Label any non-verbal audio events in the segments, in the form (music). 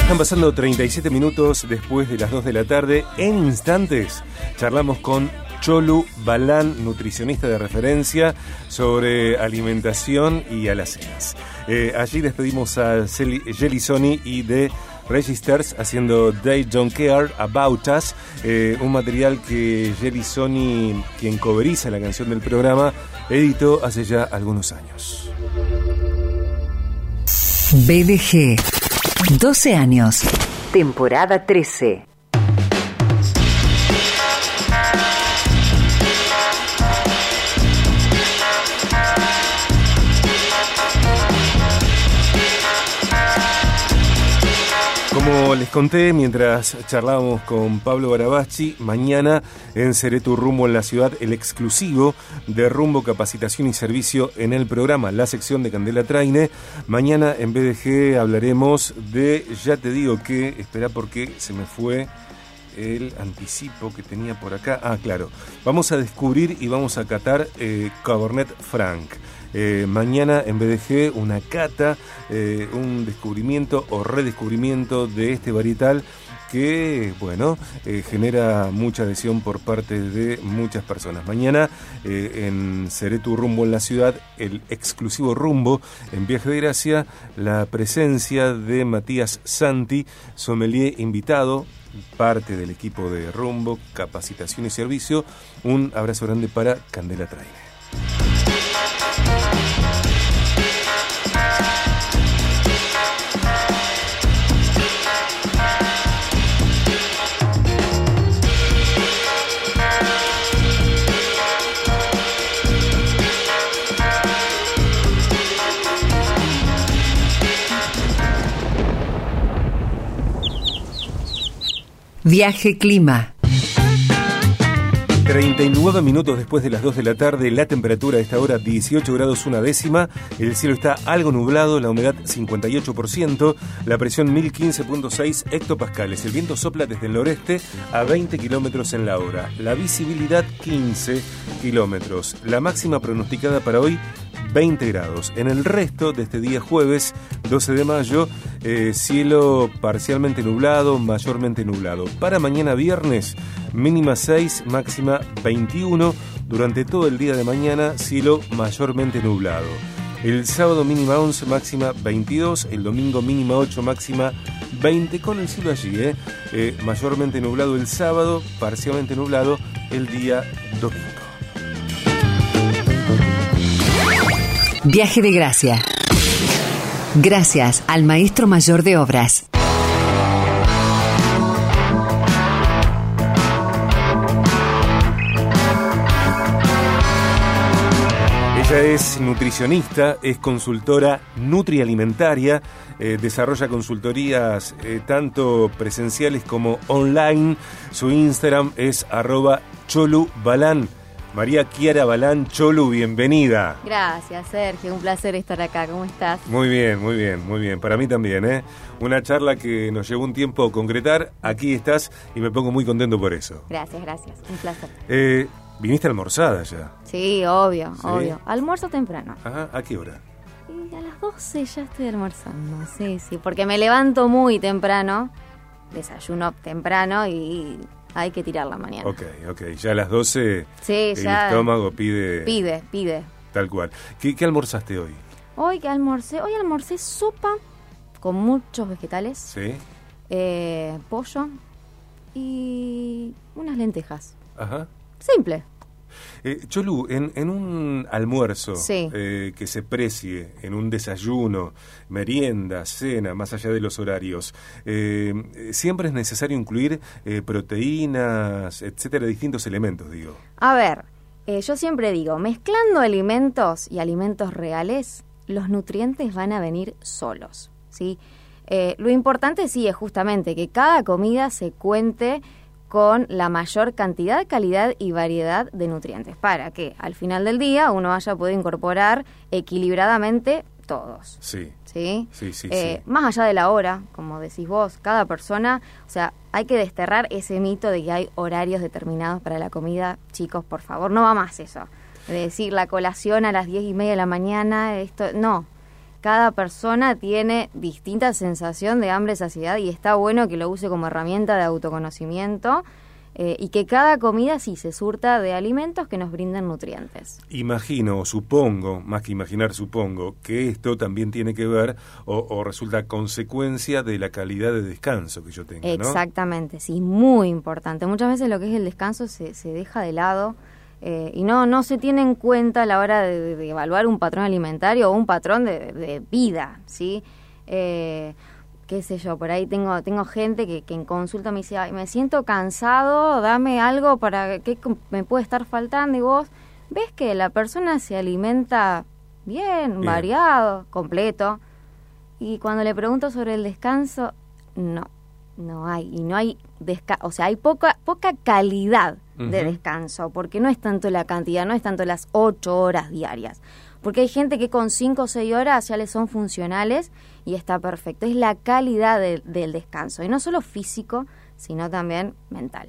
Están pasando 37 minutos después de las 2 de la tarde. En instantes charlamos con Cholu Balán, nutricionista de referencia, sobre alimentación y alacenas. Eh, allí despedimos a Jelly Sony y de Registers haciendo They Don't Care About Us, eh, un material que Jelly Sony, quien coveriza la canción del programa, editó hace ya algunos años. BDG 12 años. Temporada 13. Como les conté mientras charlábamos con Pablo Barabachi, mañana en Seré tu rumbo en la ciudad, el exclusivo de rumbo, capacitación y servicio en el programa, la sección de Candela Traine. Mañana en BDG hablaremos de, ya te digo que, espera porque se me fue el anticipo que tenía por acá. Ah, claro. Vamos a descubrir y vamos a catar eh, Cabernet Franc. Eh, mañana en BDG una cata, eh, un descubrimiento o redescubrimiento de este varietal que, bueno, eh, genera mucha adhesión por parte de muchas personas. Mañana en Seré tu rumbo en la ciudad, el exclusivo rumbo en Viaje de Gracia, la presencia de Matías Santi, sommelier invitado, parte del equipo de rumbo, capacitación y servicio. Un abrazo grande para Candela Trainer. Viaje Clima. 39 minutos después de las 2 de la tarde, la temperatura a esta hora 18 grados una décima, el cielo está algo nublado, la humedad 58%, la presión 1015.6 hectopascales, el viento sopla desde el noreste a 20 kilómetros en la hora, la visibilidad 15 kilómetros, la máxima pronosticada para hoy 20 grados. En el resto de este día jueves 12 de mayo, eh, cielo parcialmente nublado, mayormente nublado. Para mañana viernes, mínima 6, máxima 21. Durante todo el día de mañana, cielo mayormente nublado. El sábado mínima 11, máxima 22. El domingo mínima 8, máxima 20. Con el cielo allí, eh, eh, mayormente nublado el sábado, parcialmente nublado el día domingo. Viaje de gracia. Gracias al maestro mayor de obras. Ella es nutricionista, es consultora nutrialimentaria, eh, desarrolla consultorías eh, tanto presenciales como online. Su Instagram es arroba cholubalán. María Kiara Balán Cholu, bienvenida. Gracias, Sergio. Un placer estar acá. ¿Cómo estás? Muy bien, muy bien, muy bien. Para mí también, ¿eh? Una charla que nos llevó un tiempo concretar. Aquí estás y me pongo muy contento por eso. Gracias, gracias. Un placer. Eh, ¿Viniste almorzada ya? Sí, obvio, obvio. Almuerzo temprano. Ajá, ¿a qué hora? Y a las 12 ya estoy almorzando, sí, sí, porque me levanto muy temprano, desayuno temprano y hay que tirar la mañana. Ok, ok, ya a las 12 sí, el estómago pide... Pide, pide. Tal cual. ¿Qué, qué almorzaste hoy? Hoy que almorcé, hoy almorcé sopa con muchos vegetales. Sí. Eh, pollo y unas lentejas. Ajá. Simple. Eh, Cholu, en, en, un almuerzo sí. eh, que se precie, en un desayuno, merienda, cena, más allá de los horarios, eh, siempre es necesario incluir eh, proteínas, etcétera, distintos elementos, digo. A ver, yo siempre digo, mezclando alimentos y alimentos reales, los nutrientes van a venir solos, ¿sí? Lo importante sí es justamente que cada comida se cuente con la mayor cantidad, calidad y variedad de nutrientes para que al final del día uno haya podido incorporar equilibradamente todos. Sí. ¿Sí? Sí, sí, eh, sí. Más allá de la hora, como decís vos, cada persona, o sea, hay que desterrar ese mito de que hay horarios determinados para la comida. Chicos, por favor, no va más eso. De decir la colación a las diez y media de la mañana, esto, no. Cada persona tiene distinta sensación de hambre, saciedad y está bueno que lo use como herramienta de autoconocimiento eh, y que cada comida sí se surta de alimentos que nos brinden nutrientes. Imagino, supongo, más que imaginar, supongo, que esto también tiene que ver o, resulta consecuencia de la calidad de descanso que yo tengo. Exactamente, sí, muy importante. Muchas veces lo que es el descanso se, se deja de lado. Eh, y no, no se tiene en cuenta a la hora de, evaluar un patrón alimentario o un patrón de, vida, ¿sí? Eh, qué sé yo, por ahí tengo, tengo gente que, que en consulta me dice, me siento cansado, dame algo para que me puede estar faltando y vos ves que la persona se alimenta bien, variado, completo, y cuando le pregunto sobre el descanso, no, no hay, y no hay, o sea, hay poca, poca calidad de descanso, porque no es tanto la cantidad, no es tanto las ocho horas diarias, porque hay gente que con cinco o seis horas ya les son funcionales y está perfecto. Es la calidad del descanso, y no solo físico, sino también mental.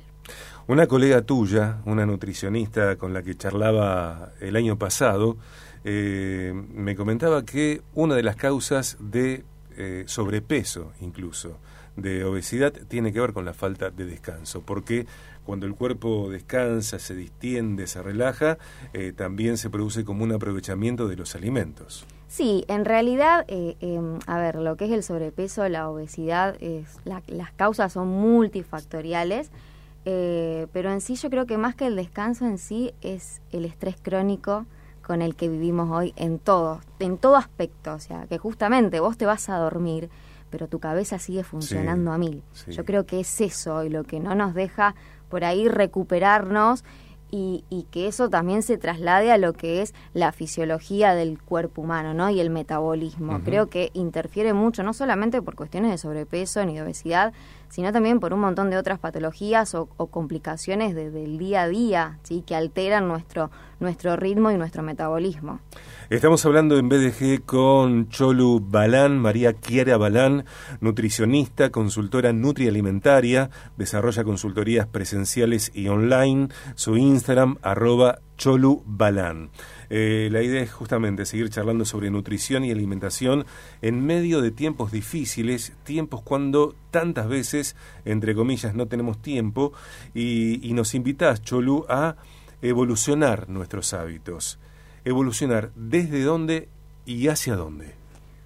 Una colega tuya, una nutricionista con la que charlaba el año pasado, eh, me comentaba que una de las causas de eh, sobrepeso, incluso, de obesidad, tiene que ver con la falta de descanso, porque cuando el cuerpo descansa, se distiende, se relaja, eh, también se produce como un aprovechamiento de los alimentos. Sí, en realidad, eh, em, a ver, lo que es el sobrepeso, la obesidad, es, las causas son multifactoriales, eh, pero en sí yo creo que más que el descanso en sí es el estrés crónico con el que vivimos hoy en todo, en todo aspecto, o sea, que justamente vos te vas a dormir, pero tu cabeza sigue funcionando a mil. Yo creo que es eso y lo que no nos deja por ahí recuperarnos y, y, que eso también se traslade a lo que es la fisiología del cuerpo humano ¿no? y el metabolismo. Creo que interfiere mucho, no solamente por cuestiones de sobrepeso ni de obesidad, sino también por un montón de otras patologías o, complicaciones del día a día ¿sí? que alteran nuestro, nuestro ritmo y nuestro metabolismo. Estamos hablando en BDG con Cholu Balán, María Kiara Balán, nutricionista, consultora nutrialimentaria, desarrolla consultorías presenciales y online. Su Instagram, arroba Cholu Balán. Eh, la idea es justamente seguir charlando sobre nutrición y alimentación en medio de tiempos difíciles, tiempos cuando tantas veces, entre comillas, no tenemos tiempo y, y nos invitas, Cholu, a evolucionar nuestros hábitos evolucionar desde dónde y hacia dónde?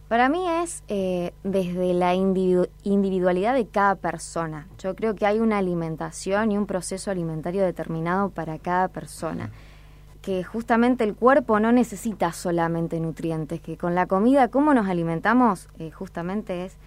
Para mí es eh, desde la individualidad de cada persona. Yo creo que hay una alimentación y un proceso alimentario determinado para cada persona. Que justamente el cuerpo no necesita solamente nutrientes, que con la comida, cómo nos alimentamos, eh, justamente es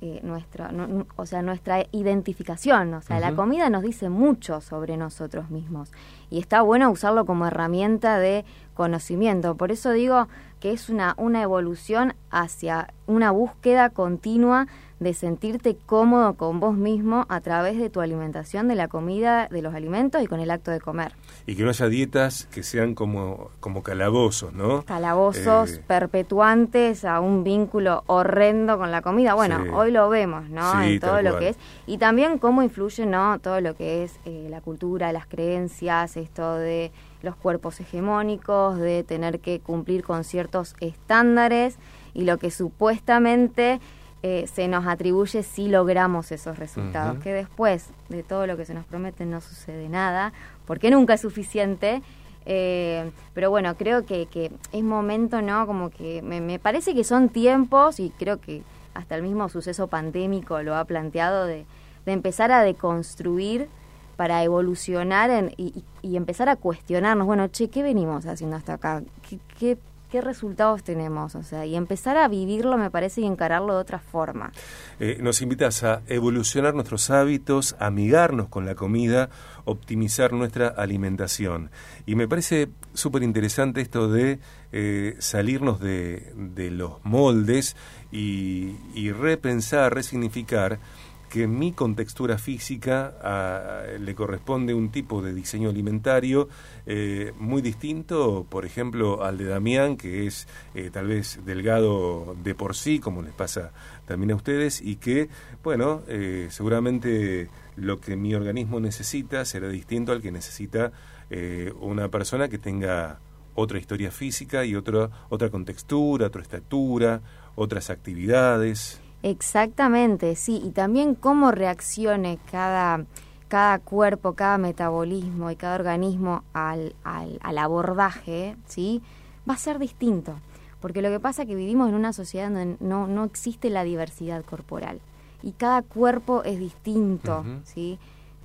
eh, nuestra, o sea, nuestra identificación. O sea, la comida nos dice mucho sobre nosotros mismos y está bueno usarlo como herramienta de conocimiento. Por eso digo que es una, una evolución hacia una búsqueda continua de sentirte cómodo con vos mismo a través de tu alimentación, de la comida, de los alimentos y con el acto de comer. Y que no haya dietas que sean como, como calabozos, ¿no? Calabozos eh, perpetuantes a un vínculo horrendo con la comida. Bueno, hoy lo vemos, ¿no? en todo lo que es. Y también cómo influye, ¿no? Todo lo que es eh, la cultura, las creencias, esto de los cuerpos hegemónicos, de tener que cumplir con ciertos estándares y lo que supuestamente eh, se nos atribuye si logramos esos resultados, que después de todo lo que se nos promete no sucede nada, porque nunca es suficiente. Eh, pero bueno, creo que, que, es momento, ¿no? Como que me, me, parece que son tiempos, y creo que hasta el mismo suceso pandémico lo ha planteado, de, de empezar a deconstruir para evolucionar y, y, empezar a cuestionarnos, bueno, che, ¿qué venimos haciendo hasta acá? ¿Qué, qué qué resultados tenemos, o sea, y empezar a vivirlo me parece y encararlo de otra forma. Eh, nos invitas a evolucionar nuestros hábitos, amigarnos con la comida, optimizar nuestra alimentación. Y me parece súper interesante esto de eh, salirnos de, de, los moldes y repensar, resignificar que mi contextura física ah, le corresponde un tipo de diseño alimentario eh, muy distinto, por ejemplo, al de Damián, que es eh, tal vez delgado de por sí, como les pasa también a ustedes, y que, bueno, eh, seguramente lo que mi organismo necesita será distinto al que necesita una persona que tenga otra historia física y otra otra contextura, otra estatura, otras actividades. Exactamente, sí, y también cómo reaccione cada, cada cuerpo, cada metabolismo y cada organismo al, al, al abordaje, ¿sí? va a ser distinto. Porque lo que pasa es que vivimos en una sociedad donde no, no existe la diversidad corporal y cada cuerpo es distinto, ¿sí?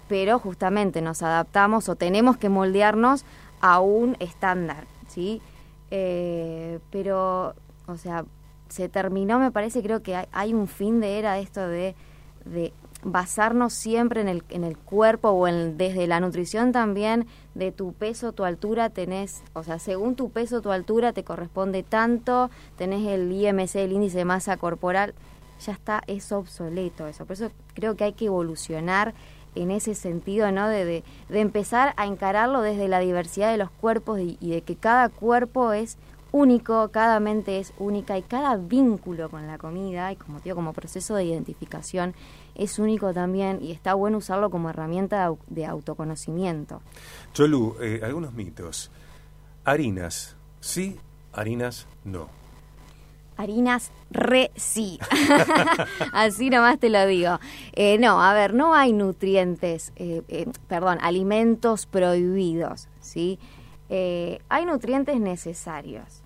Pero justamente nos adaptamos o tenemos que moldearnos a un estándar, ¿sí? Eh, pero, o sea, se terminó, me parece, creo que hay, un fin de era esto de, de basarnos siempre en el, en el cuerpo o en, desde la nutrición también de tu peso, tu altura, tenés, o sea, según tu peso, tu altura te corresponde tanto, tenés el IMC, el índice de masa corporal, ya está, es obsoleto eso. Por eso creo que hay que evolucionar en ese sentido, ¿no? De, de, empezar a encararlo desde la diversidad de los cuerpos y, y de que cada cuerpo es único, cada mente es única y cada vínculo con la comida y como digo, como proceso de identificación es único también y está bueno usarlo como herramienta de autoconocimiento. Cholu, eh, algunos mitos. Harinas, sí, harinas, no. Harinas, re sí. (laughs) Así nomás te lo digo. Eh, no, a ver, no hay nutrientes, eh, perdón, alimentos prohibidos, ¿sí? hay nutrientes necesarios.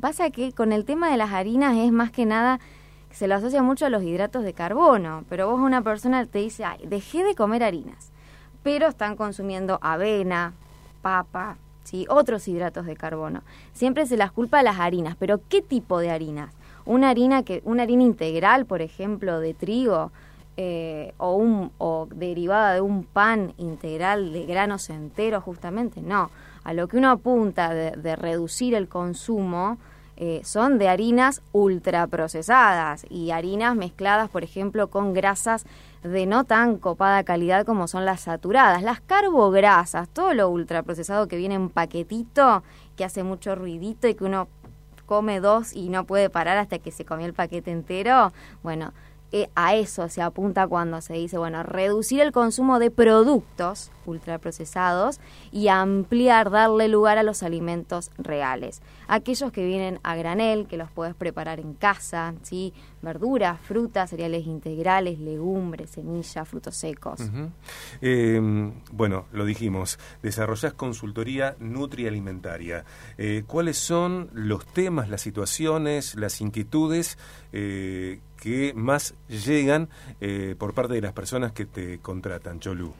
Pasa que con el tema de las harinas es más que nada se lo asocia mucho a los hidratos de carbono, pero vos una persona te dice, ay, dejé de comer harinas, pero están consumiendo avena, papa, ¿sí? otros hidratos de carbono. Siempre se las culpa a las harinas, pero ¿qué tipo de harinas? Una harina, que, una harina integral, por ejemplo, de trigo, eh, o, un, o derivada de un pan integral de granos enteros, justamente, no. A lo que uno apunta de reducir el consumo, eh, son de harinas ultraprocesadas y harinas mezcladas, por ejemplo, con grasas de no tan copada calidad como son las saturadas. Las carbograsas, todo lo ultraprocesado que viene en paquetito, que hace mucho ruidito y que uno come dos y no puede parar hasta que se comió el paquete entero, bueno, a eso se apunta cuando se dice, bueno, reducir el consumo de productos ultraprocesados y ampliar, darle lugar a los alimentos reales. Aquellos que vienen a granel, que los puedes preparar en casa, ¿sí? verduras, frutas, cereales integrales, legumbres, semillas, frutos secos. Em, bueno, lo dijimos, desarrollás consultoría nutrialimentaria. Eh, ¿Cuáles son los temas, las situaciones, las inquietudes eh, que más llegan eh, por parte de las personas que te contratan, Cholu?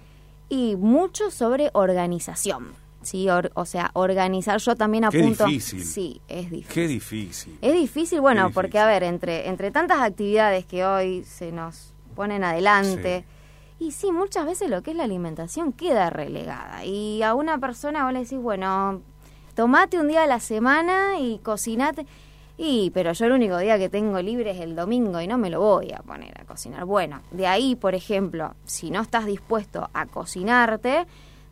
Y mucho sobre organización. Sí, o sea, organizar yo también apunto. Qué difícil. Sí, es difícil. Qué difícil. Es difícil, bueno, porque a ver, entre entre tantas actividades que hoy se nos ponen adelante, y sí, muchas veces lo que es la alimentación queda relegada. Y a una persona vos le decís, bueno, tomate un día a la semana y cocinate. Y, pero yo el único día que tengo libre es el domingo y no me lo voy a poner a cocinar. Bueno, de ahí, por ejemplo, si no estás dispuesto a cocinarte,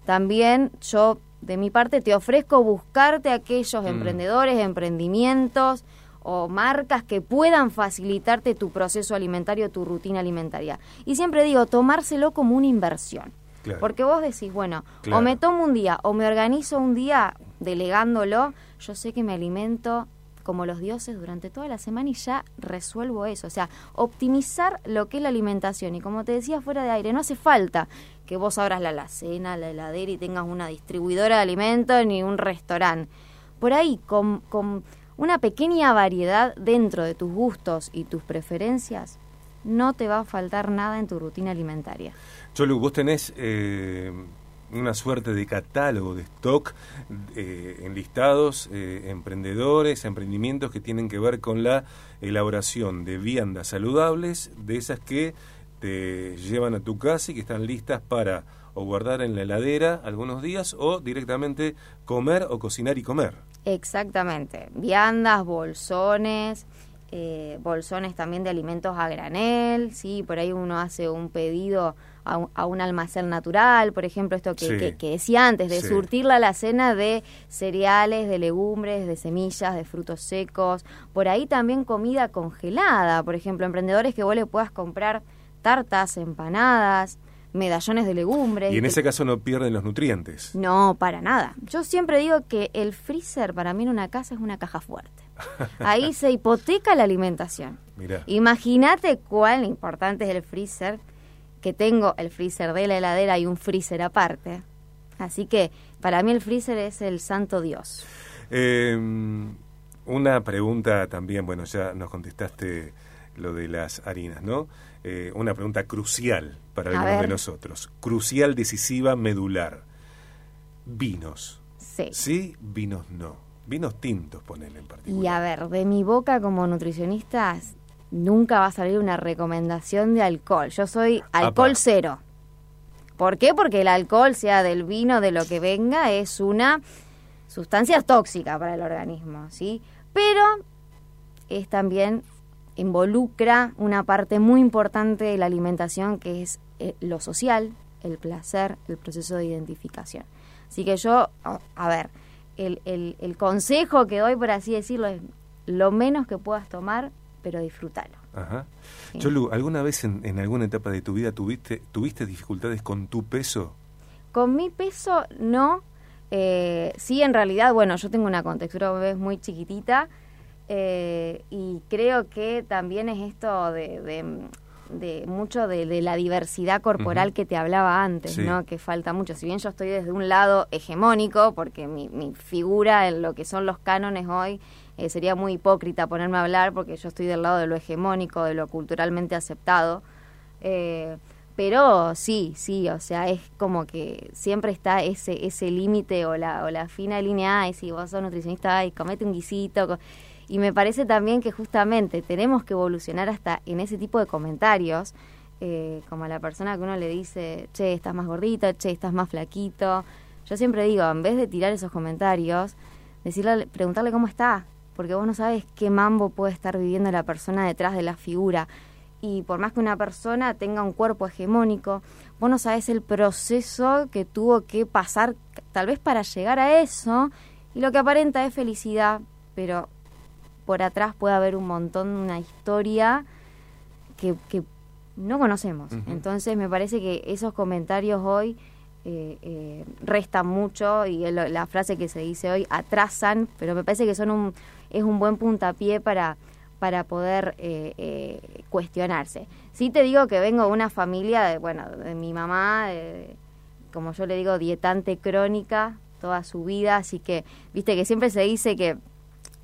también yo, de mi parte, te ofrezco buscarte aquellos mm. emprendedores, emprendimientos o marcas que puedan facilitarte tu proceso alimentario, tu rutina alimentaria. Y siempre digo, tomárselo como una inversión. Porque vos decís, bueno, o me tomo un día o me organizo un día delegándolo, yo sé que me alimento como los dioses durante toda la semana y ya resuelvo eso. O sea, optimizar lo que es la alimentación. Y como te decía fuera de aire, no hace falta que vos abras la alacena, la heladera y tengas una distribuidora de alimentos ni un restaurante. Por ahí, con, con una pequeña variedad dentro de tus gustos y tus preferencias, no te va a faltar nada en tu rutina alimentaria. Cholu, vos tenés... Eh una suerte de catálogo de stock eh, enlistados, eh, emprendedores, emprendimientos que tienen que ver con la elaboración de viandas saludables, de esas que te llevan a tu casa y que están listas para o guardar en la heladera algunos días o directamente comer o cocinar y comer. Exactamente, viandas, bolsones, eh, bolsones también de alimentos a granel, sí, por ahí uno hace un pedido a un, almacén natural, por ejemplo, esto que, decía antes, de surtir la alacena de cereales, de legumbres, de semillas, de frutos secos, por ahí también comida congelada, por ejemplo, emprendedores que vos le puedas comprar tartas, empanadas, medallones de legumbres. Y en ese caso no pierden los nutrientes. No, para nada. Yo siempre digo que el freezer para mí en una casa es una caja fuerte. Ahí (laughs) se hipoteca la alimentación. Imagínate cuán importante es el freezer, que tengo el freezer de la heladera y un freezer aparte. Así que para mí el freezer es el santo Dios. Em, una pregunta también, bueno, ya nos contestaste lo de las harinas, ¿no? Eh, una pregunta crucial para algunos de nosotros. Crucial, decisiva, medular. Vinos. Sí. Sí, vinos no. Vinos tintos, ponele en particular. Y a ver, de mi boca como nutricionista nunca va a salir una recomendación de alcohol. Yo soy alcohol cero. ¿Por qué? Porque el alcohol, sea del vino, de lo que venga, es una sustancia tóxica para el organismo, ¿sí? Pero es también involucra una parte muy importante de la alimentación que es eh, lo social, el placer, el proceso de identificación. Así que yo, a, ver, el, el, consejo que doy, por así decirlo, es lo menos que puedas tomar, pero disfrútalo. Ajá. Cholu, ¿alguna vez en, en, alguna etapa de tu vida tuviste, tuviste dificultades con tu peso? Con mi peso no. Eh, sí, en realidad, bueno, yo tengo una contextura muy chiquitita eh, y creo que también es esto de, de, mucho de, la diversidad corporal que te hablaba antes, ¿no? Que falta mucho. Si bien yo estoy desde un lado hegemónico, porque mi, mi figura en lo que son los cánones hoy eh, sería muy hipócrita ponerme a hablar porque yo estoy del lado de lo hegemónico, de lo culturalmente aceptado. Eh, pero sí, sí, o sea, es como que siempre está ese ese límite o la, o la fina línea, y si vos sos nutricionista, y comete un guisito. Y me parece también que justamente tenemos que evolucionar hasta en ese tipo de comentarios, eh, como a la persona que uno le dice, che, estás más gordito, che, estás más flaquito. Yo siempre digo, en vez de tirar esos comentarios, decirle, preguntarle cómo está, porque vos no sabes qué mambo puede estar viviendo la persona detrás de la figura. Y por más que una persona tenga un cuerpo hegemónico, vos no sabes el proceso que tuvo que pasar tal vez para llegar a eso, y lo que aparenta es felicidad, pero por atrás puede haber un montón, una historia que, que no conocemos. Entonces me parece que esos comentarios hoy eh, eh, restan mucho y la frase que se dice hoy atrasan, pero me parece que son un, es un buen puntapié para, para poder eh, eh, cuestionarse. Sí te digo que vengo de una familia, de, bueno, de mi mamá, como yo le digo, dietante crónica toda su vida, así que, viste que siempre se dice que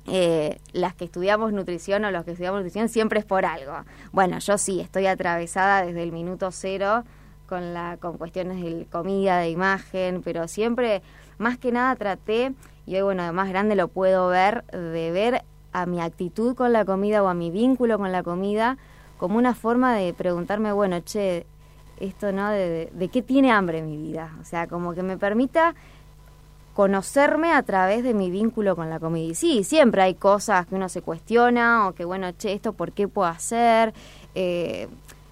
eh, las que estudiamos nutrición o los que estudiamos nutrición siempre es por algo. Bueno, yo sí, estoy atravesada desde el minuto cero con, la, con cuestiones de comida, de imagen, pero siempre, más que nada, traté, y hoy, bueno, de más grande lo puedo ver, de ver a mi actitud con la comida o a mi vínculo con la comida como una forma de preguntarme, bueno, che, esto, ¿no? De, de qué tiene hambre mi vida. O sea, como que me permita conocerme a través de mi vínculo con la comida. Y sí, siempre hay cosas que uno se cuestiona o que, bueno, che, esto por qué puedo hacer. Eh,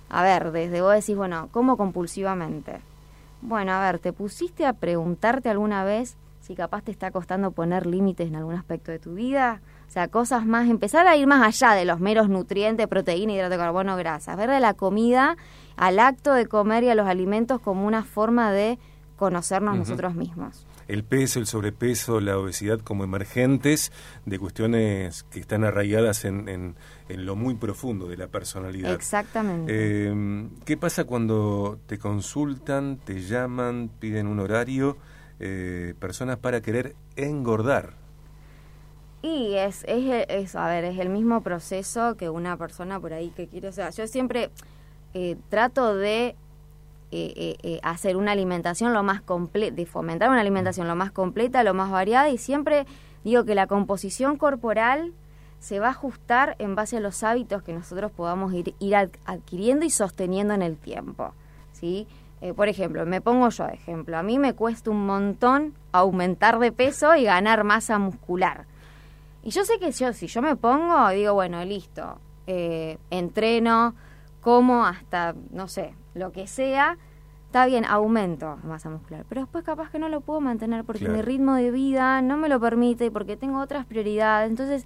a ver, desde vos decís, bueno, ¿cómo compulsivamente? Bueno, a ver, ¿te pusiste a preguntarte alguna vez si capaz te está costando poner límites en algún aspecto de tu vida? O sea, cosas más, empezar a ir más allá de los meros nutrientes, proteína, hidrato de carbono, grasas. Ver de la comida al acto de comer y a los alimentos como una forma de conocernos nosotros mismos el peso, el sobrepeso, la obesidad como emergentes de cuestiones que están arraigadas en, en, lo muy profundo de la personalidad. Exactamente. Eh, ¿Qué pasa cuando te consultan, te llaman, piden un horario, eh, personas para querer engordar? Y es, es, es, a ver, es el mismo proceso que una persona por ahí que quiere, o sea, yo siempre eh, trato de eh, eh, eh, hacer una alimentación lo más completa, de fomentar una alimentación lo más completa, lo más variada y siempre digo que la composición corporal se va a ajustar en base a los hábitos que nosotros podamos ir, ir adquiriendo y sosteniendo en el tiempo. ¿sí? por ejemplo, me pongo yo de ejemplo, a mí me cuesta un montón aumentar de peso y ganar masa muscular. Y yo sé que yo, si yo me pongo, digo, bueno, listo, entreno, como hasta, no sé, lo que sea, está bien, aumento masa muscular, pero después capaz que no lo puedo mantener porque mi ritmo de vida no me lo permite y porque tengo otras prioridades. Entonces,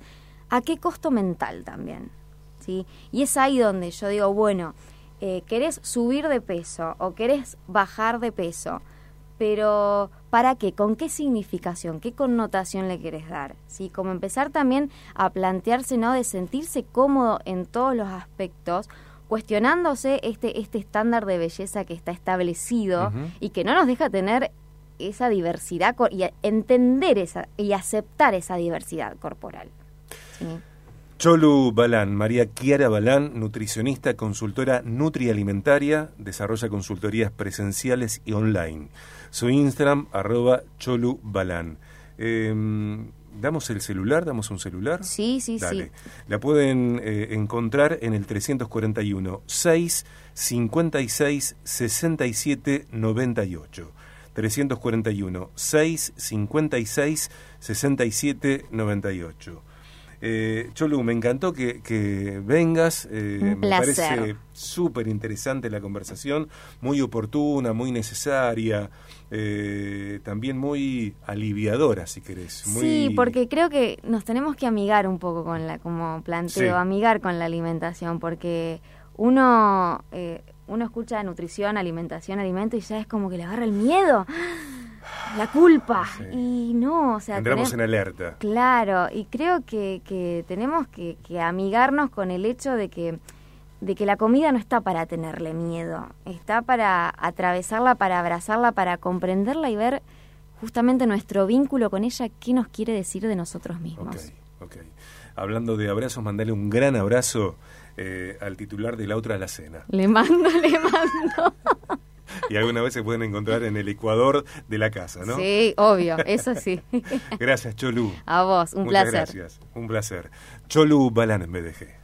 ¿a qué costo mental también? ¿Sí? Y es ahí donde yo digo, bueno, eh, querés subir de peso o querés bajar de peso, pero ¿para qué? ¿Con qué significación? ¿Qué connotación le quieres dar? ¿Sí? Como empezar también a plantearse, ¿no? De sentirse cómodo en todos los aspectos, cuestionándose este, este estándar de belleza que está establecido y que no nos deja tener esa diversidad y entender esa y aceptar esa diversidad corporal. Cholu Balán, María Kiara Balán, nutricionista, consultora nutrialimentaria, desarrolla consultorías presenciales y online. Su Instagram, arroba Cholu Balán. Em, ¿Damos el celular? ¿Damos un celular? Sí, sí, sí. La pueden eh, encontrar en el 341 6 56 67 98. 341 6 56 67 98. Eh, Cholu, me encantó que, vengas. Eh, me parece súper interesante la conversación, muy oportuna, muy necesaria, eh, también muy aliviadora, si querés. Sí, porque creo que nos tenemos que amigar un poco con la, como planteo, amigar con la alimentación, porque uno, eh, uno escucha nutrición, alimentación, alimento y ya es como que le agarra el miedo la culpa. Y no, o sea... Entramos en alerta. Claro, y creo que, que tenemos que, amigarnos con el hecho de que, de que la comida no está para tenerle miedo, está para atravesarla, para abrazarla, para comprenderla y ver justamente nuestro vínculo con ella, qué nos quiere decir de nosotros mismos. Ok, ok. Hablando de abrazos, mandale un gran abrazo eh, al titular de la otra la cena. Le mando, (laughs) le mando. Y alguna vez se pueden encontrar en el ecuador de la casa, ¿no? Sí, obvio, eso sí. gracias, Cholu. A vos, un Muchas placer. Gracias, un placer. Cholu Balán en BDG.